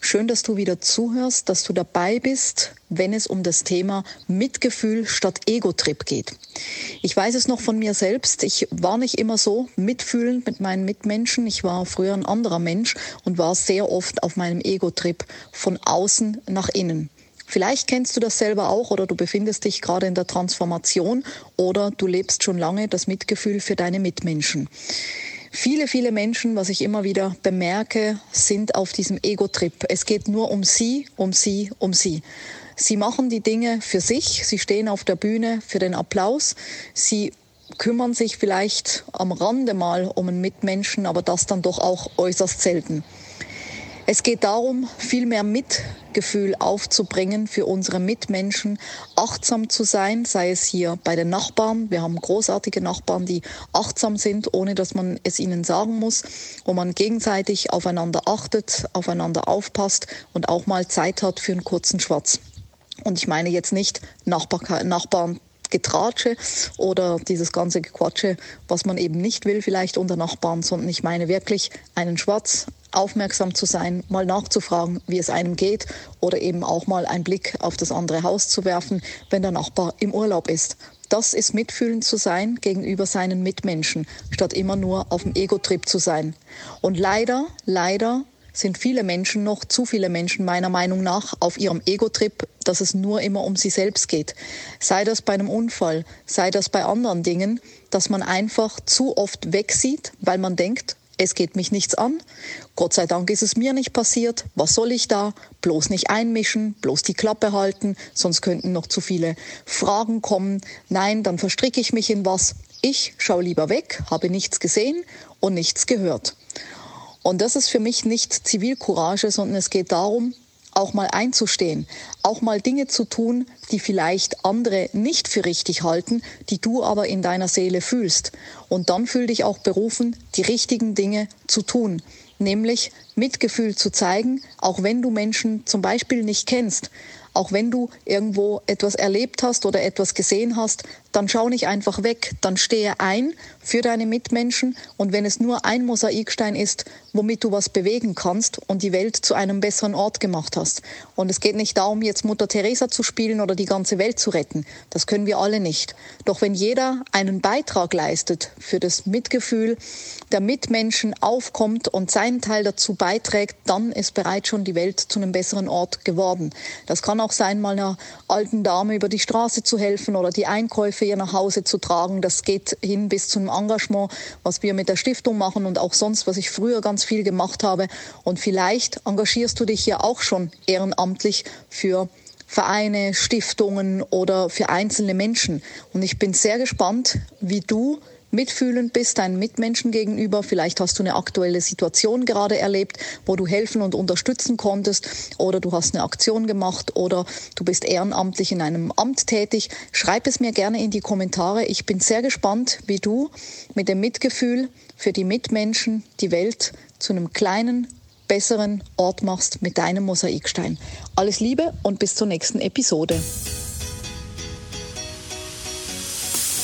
Schön, dass du wieder zuhörst, dass du dabei bist, wenn es um das Thema Mitgefühl statt Ego-Trip geht. Ich weiß es noch von mir selbst. Ich war nicht immer so mitfühlend mit meinen Mitmenschen. Ich war früher ein anderer Mensch und war sehr oft auf meinem Ego-Trip von außen nach innen. Vielleicht kennst du das selber auch oder du befindest dich gerade in der Transformation oder du lebst schon lange das Mitgefühl für deine Mitmenschen. Viele, viele Menschen, was ich immer wieder bemerke, sind auf diesem Ego-Trip. Es geht nur um sie, um sie, um sie. Sie machen die Dinge für sich, sie stehen auf der Bühne für den Applaus, sie kümmern sich vielleicht am Rande mal um einen Mitmenschen, aber das dann doch auch äußerst selten. Es geht darum, viel mehr Mitgefühl aufzubringen für unsere Mitmenschen, achtsam zu sein, sei es hier bei den Nachbarn. Wir haben großartige Nachbarn, die achtsam sind, ohne dass man es ihnen sagen muss, wo man gegenseitig aufeinander achtet, aufeinander aufpasst und auch mal Zeit hat für einen kurzen Schwatz. Und ich meine jetzt nicht Nachbar, Nachbarn Getratsche oder dieses ganze Gequatsche, was man eben nicht will, vielleicht unter Nachbarn, sondern ich meine wirklich einen Schwatz, aufmerksam zu sein, mal nachzufragen, wie es einem geht oder eben auch mal einen Blick auf das andere Haus zu werfen, wenn der Nachbar im Urlaub ist. Das ist mitfühlend zu sein gegenüber seinen Mitmenschen, statt immer nur auf dem Ego-Trip zu sein. Und leider, leider sind viele Menschen noch, zu viele Menschen meiner Meinung nach, auf ihrem Ego-Trip, dass es nur immer um sie selbst geht. Sei das bei einem Unfall, sei das bei anderen Dingen, dass man einfach zu oft wegsieht, weil man denkt, es geht mich nichts an. Gott sei Dank ist es mir nicht passiert. Was soll ich da? Bloß nicht einmischen, bloß die Klappe halten, sonst könnten noch zu viele Fragen kommen. Nein, dann verstricke ich mich in was. Ich schaue lieber weg, habe nichts gesehen und nichts gehört. Und das ist für mich nicht Zivilcourage, sondern es geht darum, auch mal einzustehen, auch mal Dinge zu tun, die vielleicht andere nicht für richtig halten, die du aber in deiner Seele fühlst. Und dann fühl dich auch berufen, die richtigen Dinge zu tun, nämlich Mitgefühl zu zeigen, auch wenn du Menschen zum Beispiel nicht kennst, auch wenn du irgendwo etwas erlebt hast oder etwas gesehen hast, dann schau nicht einfach weg, dann stehe ein für deine Mitmenschen und wenn es nur ein Mosaikstein ist, womit du was bewegen kannst und die Welt zu einem besseren Ort gemacht hast. Und es geht nicht darum, jetzt Mutter Teresa zu spielen oder die ganze Welt zu retten. Das können wir alle nicht. Doch wenn jeder einen Beitrag leistet für das Mitgefühl der Mitmenschen aufkommt und seinen Teil dazu beiträgt, dann ist bereits schon die Welt zu einem besseren Ort geworden. Das kann auch auch sein, mal einer alten Dame über die Straße zu helfen oder die Einkäufe ihr nach Hause zu tragen. Das geht hin bis zum Engagement, was wir mit der Stiftung machen und auch sonst, was ich früher ganz viel gemacht habe. Und vielleicht engagierst du dich ja auch schon ehrenamtlich für Vereine, Stiftungen oder für einzelne Menschen. Und ich bin sehr gespannt, wie du mitfühlend bist deinen Mitmenschen gegenüber. Vielleicht hast du eine aktuelle Situation gerade erlebt, wo du helfen und unterstützen konntest oder du hast eine Aktion gemacht oder du bist ehrenamtlich in einem Amt tätig. Schreib es mir gerne in die Kommentare. Ich bin sehr gespannt, wie du mit dem Mitgefühl für die Mitmenschen die Welt zu einem kleinen, besseren Ort machst mit deinem Mosaikstein. Alles Liebe und bis zur nächsten Episode.